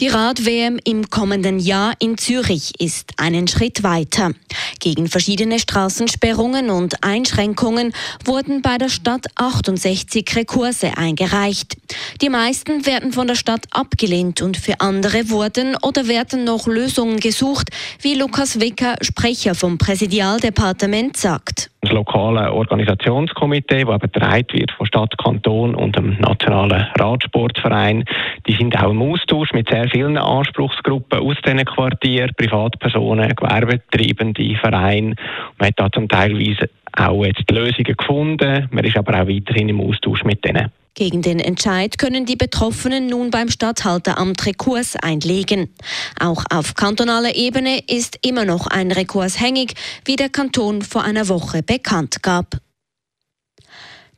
Die Rad-WM im kommenden Jahr in Zürich ist einen Schritt weiter. Gegen verschiedene Straßensperrungen und Einschränkungen wurden bei der Stadt 68 Rekurse eingereicht. Die meisten werden von der Stadt abgelehnt und für andere wurden oder werden noch Lösungen gesucht, wie Lukas Wicker, Sprecher vom Präsidialdepartement, sagt das lokale Organisationskomitee, das eben wird von Stadt, Kanton und dem Nationalen Radsportverein. Die sind auch im Austausch mit sehr vielen Anspruchsgruppen aus diesen Quartieren, Privatpersonen, Gewerbetreibende, Vereine. Man hat da zum Teil auch jetzt Lösungen gefunden. Man ist aber auch weiterhin im Austausch mit denen. Gegen den Entscheid können die Betroffenen nun beim Stadthalteramt Rekurs einlegen. Auch auf kantonaler Ebene ist immer noch ein Rekurs hängig, wie der Kanton vor einer Woche bekannt gab.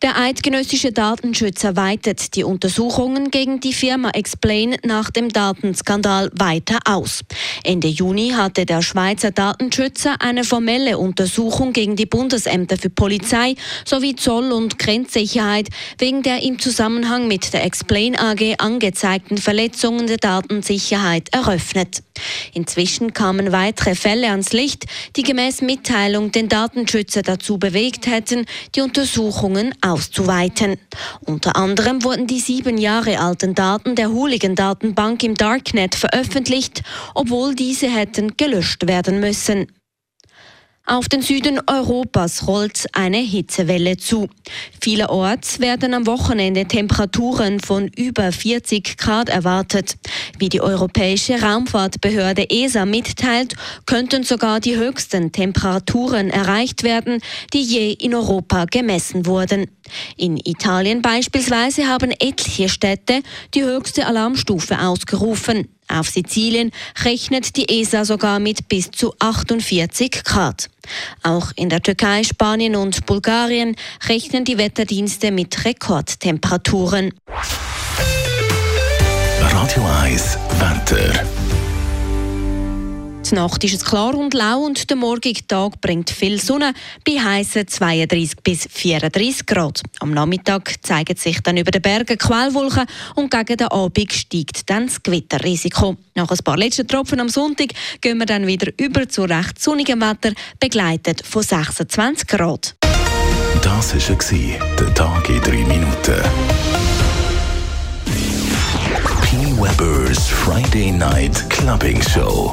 Der eidgenössische Datenschützer weitet die Untersuchungen gegen die Firma Explain nach dem Datenskandal weiter aus. Ende Juni hatte der Schweizer Datenschützer eine formelle Untersuchung gegen die Bundesämter für Polizei sowie Zoll- und Grenzsicherheit wegen der im Zusammenhang mit der Explain AG angezeigten Verletzungen der Datensicherheit eröffnet. Inzwischen kamen weitere Fälle ans Licht, die gemäß Mitteilung den Datenschützer dazu bewegt hätten, die Untersuchungen auszuweiten. Unter anderem wurden die sieben Jahre alten Daten der Hooligan-Datenbank im Darknet veröffentlicht, obwohl diese hätten gelöscht werden müssen. Auf den Süden Europas rollt eine Hitzewelle zu. Vielerorts werden am Wochenende Temperaturen von über 40 Grad erwartet. Wie die Europäische Raumfahrtbehörde ESA mitteilt, könnten sogar die höchsten Temperaturen erreicht werden, die je in Europa gemessen wurden. In Italien beispielsweise haben etliche Städte die höchste Alarmstufe ausgerufen. Auf Sizilien rechnet die ESA sogar mit bis zu 48 Grad. Auch in der Türkei, Spanien und Bulgarien rechnen die Wetterdienste mit Rekordtemperaturen. Radio 1 Wetter. Die Nacht ist es klar und lau und der morgige Tag bringt viel Sonne bei heißen 32 bis 34 Grad. Am Nachmittag zeigen sich dann über den Bergen Quellwolken und gegen den Abend steigt dann das Gewitterrisiko. Nach ein paar letzten Tropfen am Sonntag gehen wir dann wieder über zu recht sonnigem Wetter, begleitet von 26 Grad. Das war der Tag in drei Minuten. P. Weber's Friday Night Clubbing Show.